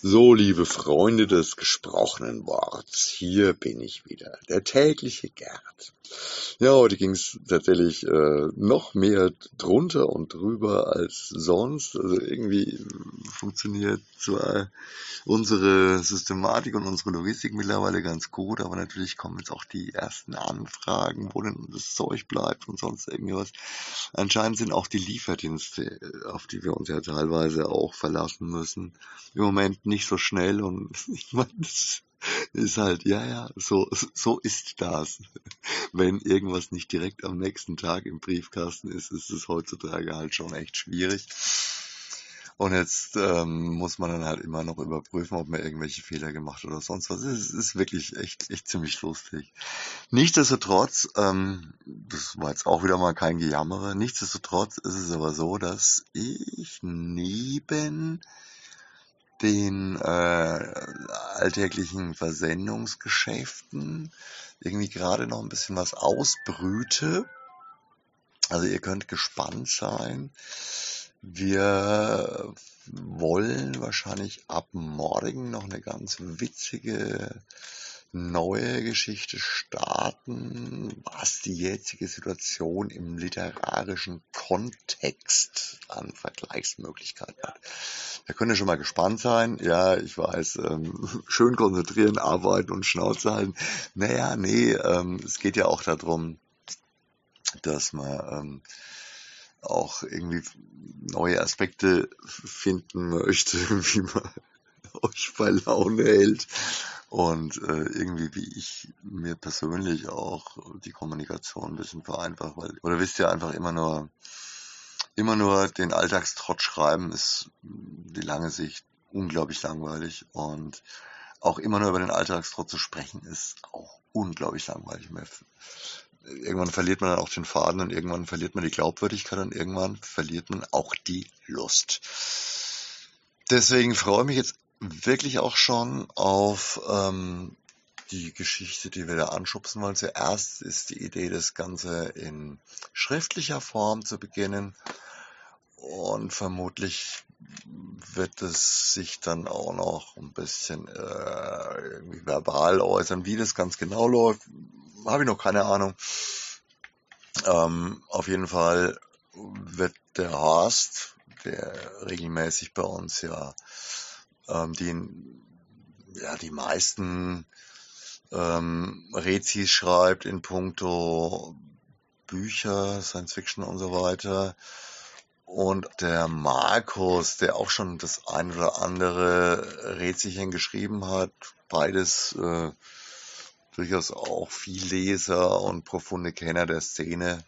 So, liebe Freunde des gesprochenen Worts, hier bin ich wieder, der tägliche Gerd. Ja, heute ging es tatsächlich äh, noch mehr drunter und drüber als sonst. Also irgendwie funktioniert zwar unsere Systematik und unsere Logistik mittlerweile ganz gut, aber natürlich kommen jetzt auch die ersten Anfragen, wo denn das Zeug bleibt und sonst irgendwas. Anscheinend sind auch die Lieferdienste, auf die wir uns ja teilweise auch verlassen müssen, im Moment nicht so schnell und ich meine, das ist halt, ja, ja, so, so ist das. Wenn irgendwas nicht direkt am nächsten Tag im Briefkasten ist, ist es heutzutage halt schon echt schwierig. Und jetzt ähm, muss man dann halt immer noch überprüfen, ob man irgendwelche Fehler gemacht oder sonst was. Es ist wirklich echt, echt ziemlich lustig. Nichtsdestotrotz, ähm, das war jetzt auch wieder mal kein Gejammere, nichtsdestotrotz ist es aber so, dass ich neben den äh, alltäglichen Versendungsgeschäften irgendwie gerade noch ein bisschen was ausbrüte. Also ihr könnt gespannt sein. Wir wollen wahrscheinlich ab morgen noch eine ganz witzige neue Geschichte starten, was die jetzige Situation im literarischen Kontext an Vergleichsmöglichkeiten hat. Da könnt ihr schon mal gespannt sein. Ja, ich weiß, ähm, schön konzentrieren, arbeiten und Schnauze halten. Naja, nee, ähm, es geht ja auch darum, dass man ähm, auch irgendwie neue Aspekte finden möchte, wie man euch bei Laune hält und äh, irgendwie wie ich mir persönlich auch die Kommunikation ein bisschen vereinfacht, weil oder wisst ihr einfach immer nur immer nur den Alltagstrott schreiben ist die lange Sicht unglaublich langweilig und auch immer nur über den Alltagstrott zu sprechen ist auch unglaublich langweilig. Irgendwann verliert man dann auch den Faden und irgendwann verliert man die Glaubwürdigkeit und irgendwann verliert man auch die Lust. Deswegen freue ich mich jetzt wirklich auch schon auf ähm, die Geschichte, die wir da anschubsen wollen. Zuerst ist die Idee, das Ganze in schriftlicher Form zu beginnen. Und vermutlich wird es sich dann auch noch ein bisschen äh, irgendwie verbal äußern. Wie das ganz genau läuft, habe ich noch keine Ahnung. Ähm, auf jeden Fall wird der Horst, der regelmäßig bei uns ja ähm, die, ja, die meisten ähm, Rezis schreibt in puncto Bücher, Science Fiction und so weiter. Und der Markus, der auch schon das ein oder andere Rätselchen geschrieben hat, beides äh, durchaus auch viel Leser und profunde Kenner der Szene.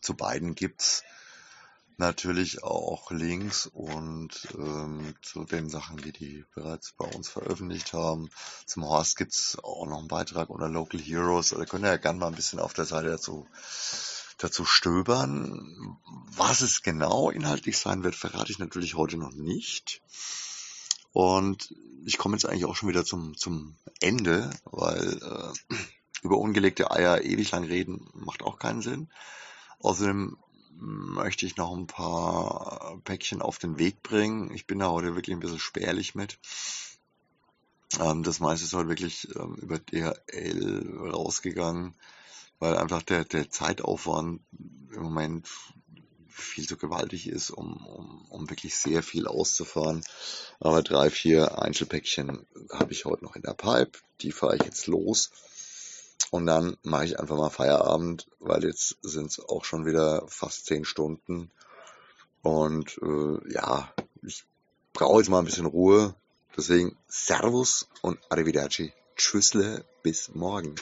Zu beiden gibt's natürlich auch Links und ähm, zu den Sachen, die die bereits bei uns veröffentlicht haben. Zum Horst gibt's auch noch einen Beitrag unter Local Heroes. Da könnt ihr ja gerne mal ein bisschen auf der Seite dazu, dazu stöbern. Was es genau inhaltlich sein wird, verrate ich natürlich heute noch nicht. Und ich komme jetzt eigentlich auch schon wieder zum, zum Ende, weil äh, über ungelegte Eier ewig lang reden macht auch keinen Sinn. Außerdem möchte ich noch ein paar Päckchen auf den Weg bringen. Ich bin da heute wirklich ein bisschen spärlich mit. Ähm, das meiste ist heute wirklich ähm, über DHL rausgegangen, weil einfach der, der Zeitaufwand im Moment viel zu gewaltig ist, um, um, um wirklich sehr viel auszufahren. Aber drei, vier Einzelpäckchen habe ich heute noch in der Pipe. Die fahre ich jetzt los. Und dann mache ich einfach mal Feierabend, weil jetzt sind es auch schon wieder fast zehn Stunden. Und äh, ja, ich brauche jetzt mal ein bisschen Ruhe. Deswegen Servus und Arrivederci. Tschüssle, bis morgen.